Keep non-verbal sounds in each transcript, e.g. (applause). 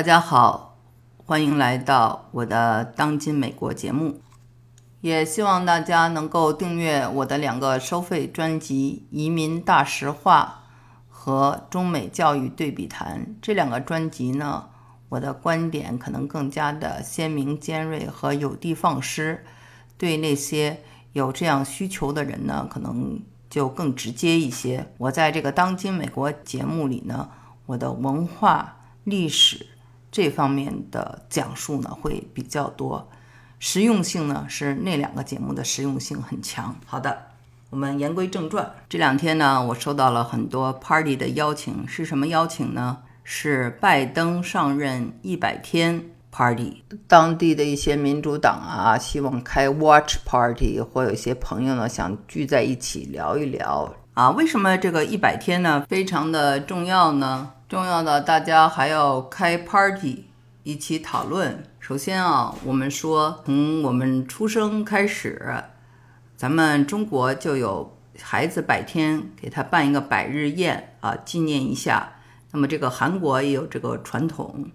大家好，欢迎来到我的当今美国节目。也希望大家能够订阅我的两个收费专辑《移民大实话》和《中美教育对比谈》。这两个专辑呢，我的观点可能更加的鲜明、尖锐和有的放矢，对那些有这样需求的人呢，可能就更直接一些。我在这个当今美国节目里呢，我的文化历史。这方面的讲述呢会比较多，实用性呢是那两个节目的实用性很强。好的，我们言归正传。这两天呢，我收到了很多 party 的邀请，是什么邀请呢？是拜登上任一百天 party。当地的一些民主党啊，希望开 watch party，或有些朋友呢想聚在一起聊一聊啊。为什么这个一百天呢非常的重要呢？重要的，大家还要开 party，一起讨论。首先啊，我们说从我们出生开始，咱们中国就有孩子百天，给他办一个百日宴啊，纪念一下。那么这个韩国也有这个传统，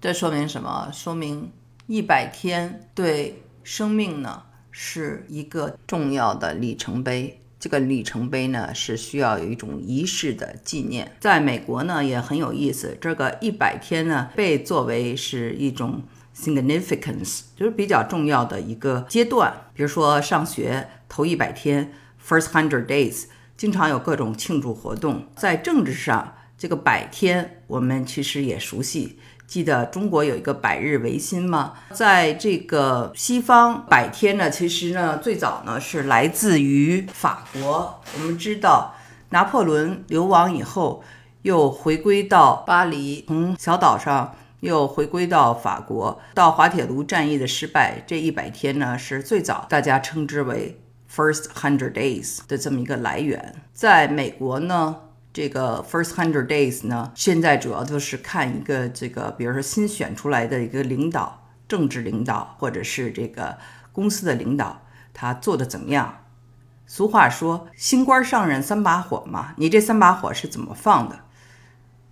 这说明什么？说明一百天对生命呢是一个重要的里程碑。这个里程碑呢，是需要有一种仪式的纪念。在美国呢，也很有意思。这个一百天呢，被作为是一种 significance，就是比较重要的一个阶段。比如说上学头一百天，first hundred days，经常有各种庆祝活动。在政治上，这个百天我们其实也熟悉。记得中国有一个百日维新吗？在这个西方，百天呢，其实呢，最早呢是来自于法国。我们知道，拿破仑流亡以后，又回归到巴黎，从小岛上又回归到法国。到滑铁卢战役的失败，这一百天呢，是最早大家称之为 First Hundred Days 的这么一个来源。在美国呢？这个 first hundred days 呢，现在主要就是看一个这个，比如说新选出来的一个领导，政治领导或者是这个公司的领导，他做的怎么样？俗话说，新官上任三把火嘛，你这三把火是怎么放的？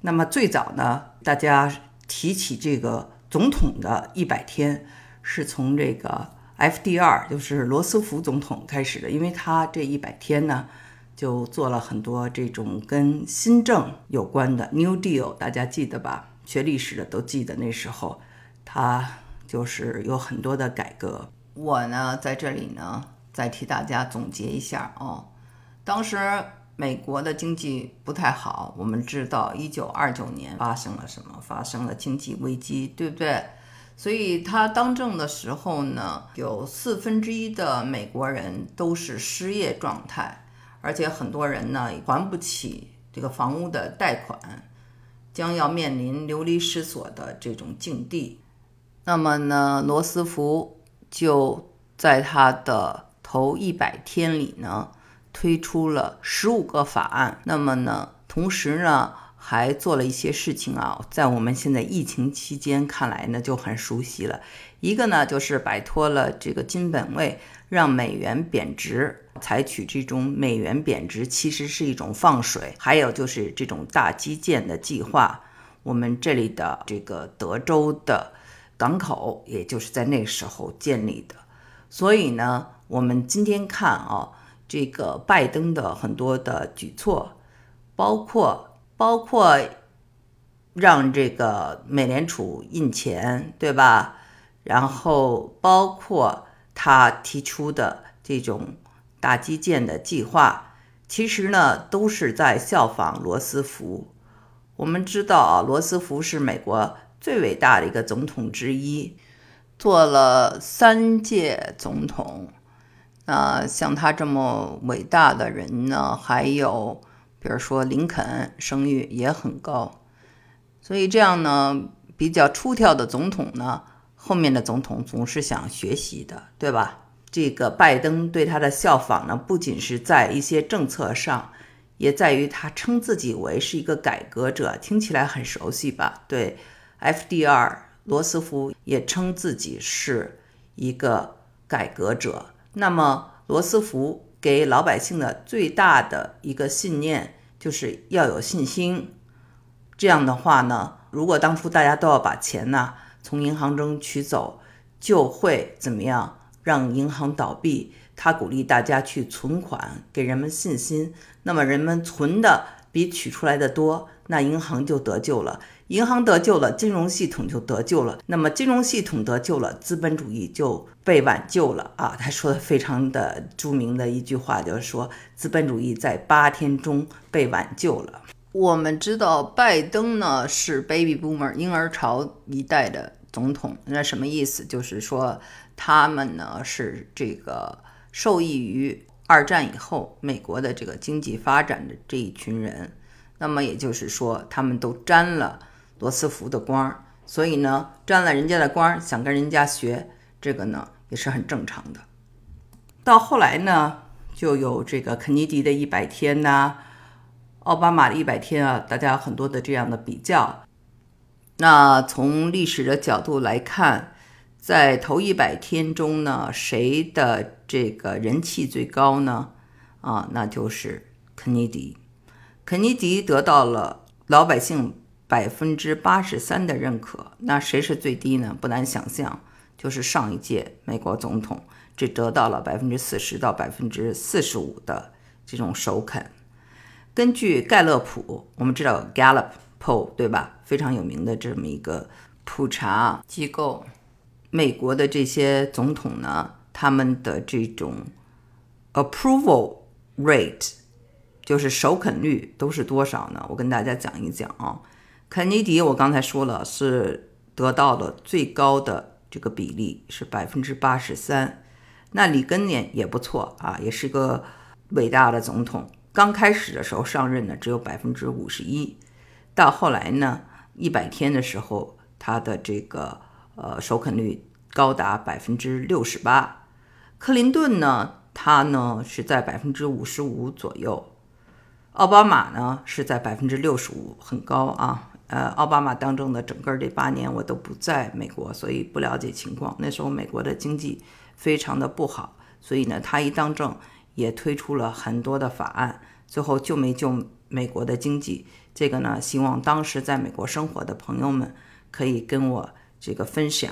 那么最早呢，大家提起这个总统的一百天，是从这个 FDR，就是罗斯福总统开始的，因为他这一百天呢。就做了很多这种跟新政有关的 New Deal，大家记得吧？学历史的都记得那时候，他就是有很多的改革。我呢在这里呢再替大家总结一下哦。当时美国的经济不太好，我们知道一九二九年发生了什么？发生了经济危机，对不对？所以他当政的时候呢，有四分之一的美国人都是失业状态。而且很多人呢还不起这个房屋的贷款，将要面临流离失所的这种境地。那么呢，罗斯福就在他的头一百天里呢，推出了十五个法案。那么呢，同时呢，还做了一些事情啊，在我们现在疫情期间看来呢，就很熟悉了。一个呢，就是摆脱了这个金本位，让美元贬值。采取这种美元贬值，其实是一种放水。还有就是这种大基建的计划，我们这里的这个德州的港口，也就是在那时候建立的。所以呢，我们今天看啊，这个拜登的很多的举措，包括包括让这个美联储印钱，对吧？然后包括他提出的这种。大基建的计划，其实呢都是在效仿罗斯福。我们知道啊，罗斯福是美国最伟大的一个总统之一，做了三届总统。那像他这么伟大的人呢，还有比如说林肯，声誉也很高。所以这样呢，比较出挑的总统呢，后面的总统总是想学习的，对吧？这个拜登对他的效仿呢，不仅是在一些政策上，也在于他称自己为是一个改革者，听起来很熟悉吧？对，FDR 罗斯福也称自己是一个改革者。那么，罗斯福给老百姓的最大的一个信念就是要有信心。这样的话呢？如果当初大家都要把钱呢从银行中取走，就会怎么样让银行倒闭？他鼓励大家去存款，给人们信心。那么人们存的比取出来的多，那银行就得救了。银行得救了，金融系统就得救了。那么金融系统得救了，资本主义就被挽救了啊！他说的非常的著名的一句话，就是说资本主义在八天中被挽救了。我们知道拜登呢是 Baby Boomer 婴儿潮一代的总统，那什么意思？就是说他们呢是这个。受益于二战以后美国的这个经济发展的这一群人，那么也就是说，他们都沾了罗斯福的光，所以呢，沾了人家的光，想跟人家学，这个呢也是很正常的。到后来呢，就有这个肯尼迪的一百天呐，奥巴马的一百天啊，大家有很多的这样的比较。那从历史的角度来看。在头一百天中呢，谁的这个人气最高呢？啊，那就是肯尼迪。肯尼迪得到了老百姓百分之八十三的认可。那谁是最低呢？不难想象，就是上一届美国总统，只得到了百分之四十到百分之四十五的这种首肯。根据盖勒普，我们知道 Gallup 对吧？非常有名的这么一个普查机构。美国的这些总统呢，他们的这种 approval rate，就是首肯率都是多少呢？我跟大家讲一讲啊。肯尼迪我刚才说了是得到了最高的这个比例是百分之八十三，那里根呢也不错啊，也是个伟大的总统。刚开始的时候上任呢只有百分之五十一，到后来呢一百天的时候他的这个。呃，首肯率高达百分之六十八。克林顿呢，他呢是在百分之五十五左右。奥巴马呢是在百分之六十五，很高啊。呃，奥巴马当政的整个这八年，我都不在美国，所以不了解情况。那时候美国的经济非常的不好，所以呢，他一当政也推出了很多的法案，最后救没救美国的经济？这个呢，希望当时在美国生活的朋友们可以跟我。这个分享，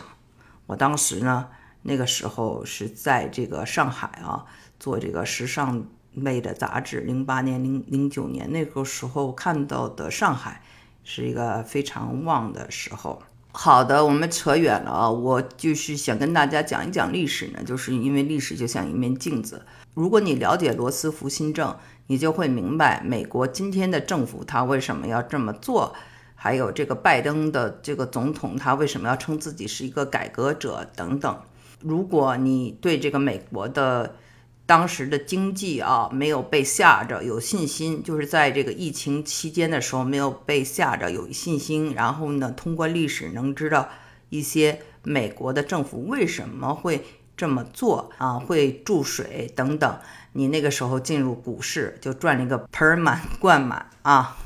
我当时呢，那个时候是在这个上海啊，做这个时尚类的杂志。零八年、零零九年那个时候看到的上海是一个非常旺的时候。好的，我们扯远了啊，我就是想跟大家讲一讲历史呢，就是因为历史就像一面镜子。如果你了解罗斯福新政，你就会明白美国今天的政府他为什么要这么做。还有这个拜登的这个总统，他为什么要称自己是一个改革者等等？如果你对这个美国的当时的经济啊没有被吓着有信心，就是在这个疫情期间的时候没有被吓着有信心，然后呢，通过历史能知道一些美国的政府为什么会这么做啊，会注水等等，你那个时候进入股市就赚了一个盆 (laughs) 满贯满啊。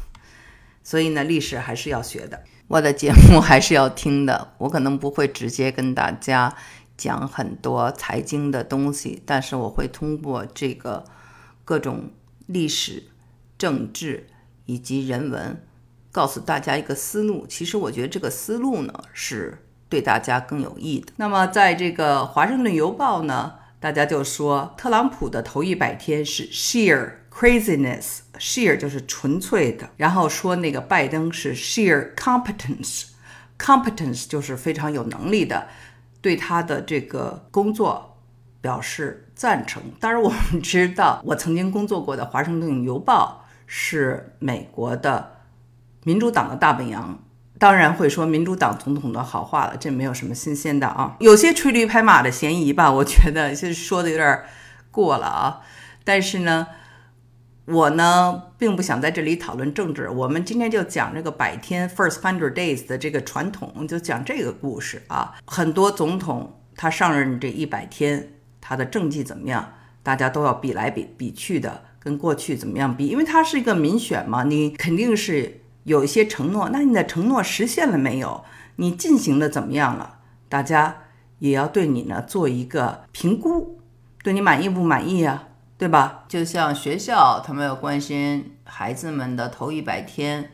所以呢，历史还是要学的，我的节目还是要听的。我可能不会直接跟大家讲很多财经的东西，但是我会通过这个各种历史、政治以及人文，告诉大家一个思路。其实我觉得这个思路呢，是对大家更有益的。那么，在这个《华盛顿邮报》呢，大家就说特朗普的头一百天是 sheer。Craziness，sheer 就是纯粹的，然后说那个拜登是 sheer competence，competence 就是非常有能力的，对他的这个工作表示赞成。当然，我们知道，我曾经工作过的《华盛顿邮报》是美国的民主党的大本营，当然会说民主党总统的好话了，这没有什么新鲜的啊，有些吹驴拍马的嫌疑吧，我觉得就是说的有点过了啊，但是呢。我呢，并不想在这里讨论政治。我们今天就讲这个百天 （First Hundred Days） 的这个传统，就讲这个故事啊。很多总统他上任这一百天，他的政绩怎么样，大家都要比来比比去的，跟过去怎么样比？因为他是一个民选嘛，你肯定是有一些承诺。那你的承诺实现了没有？你进行的怎么样了？大家也要对你呢做一个评估，对你满意不满意啊？对吧？就像学校，他们要关心孩子们的头一百天，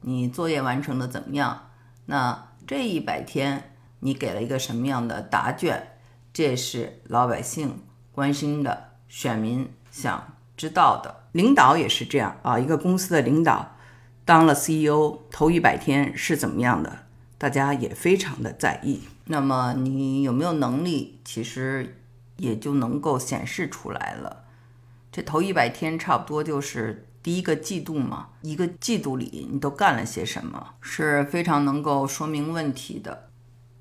你作业完成的怎么样？那这一百天你给了一个什么样的答卷？这是老百姓关心的，选民想知道的。领导也是这样啊，一个公司的领导当了 CEO 头一百天是怎么样的？大家也非常的在意。那么你有没有能力？其实也就能够显示出来了。这头一百天差不多就是第一个季度嘛，一个季度里你都干了些什么，是非常能够说明问题的。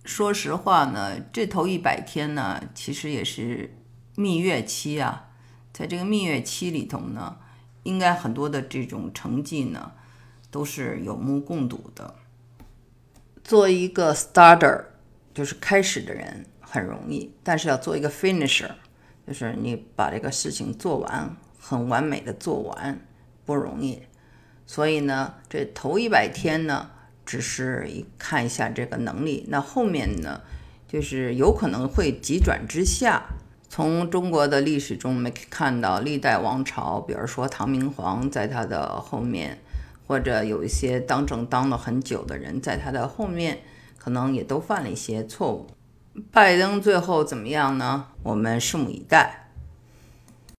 说实话呢，这头一百天呢，其实也是蜜月期啊。在这个蜜月期里头呢，应该很多的这种成绩呢，都是有目共睹的。做一个 starter，就是开始的人很容易，但是要做一个 finisher，就是你把这个事情做完，很完美的做完，不容易。所以呢，这头一百天呢。只是一看一下这个能力，那后面呢，就是有可能会急转直下。从中国的历史中，我们可以看到历代王朝，比如说唐明皇在他的后面，或者有一些当政当了很久的人在他的后面，可能也都犯了一些错误。拜登最后怎么样呢？我们拭目以待。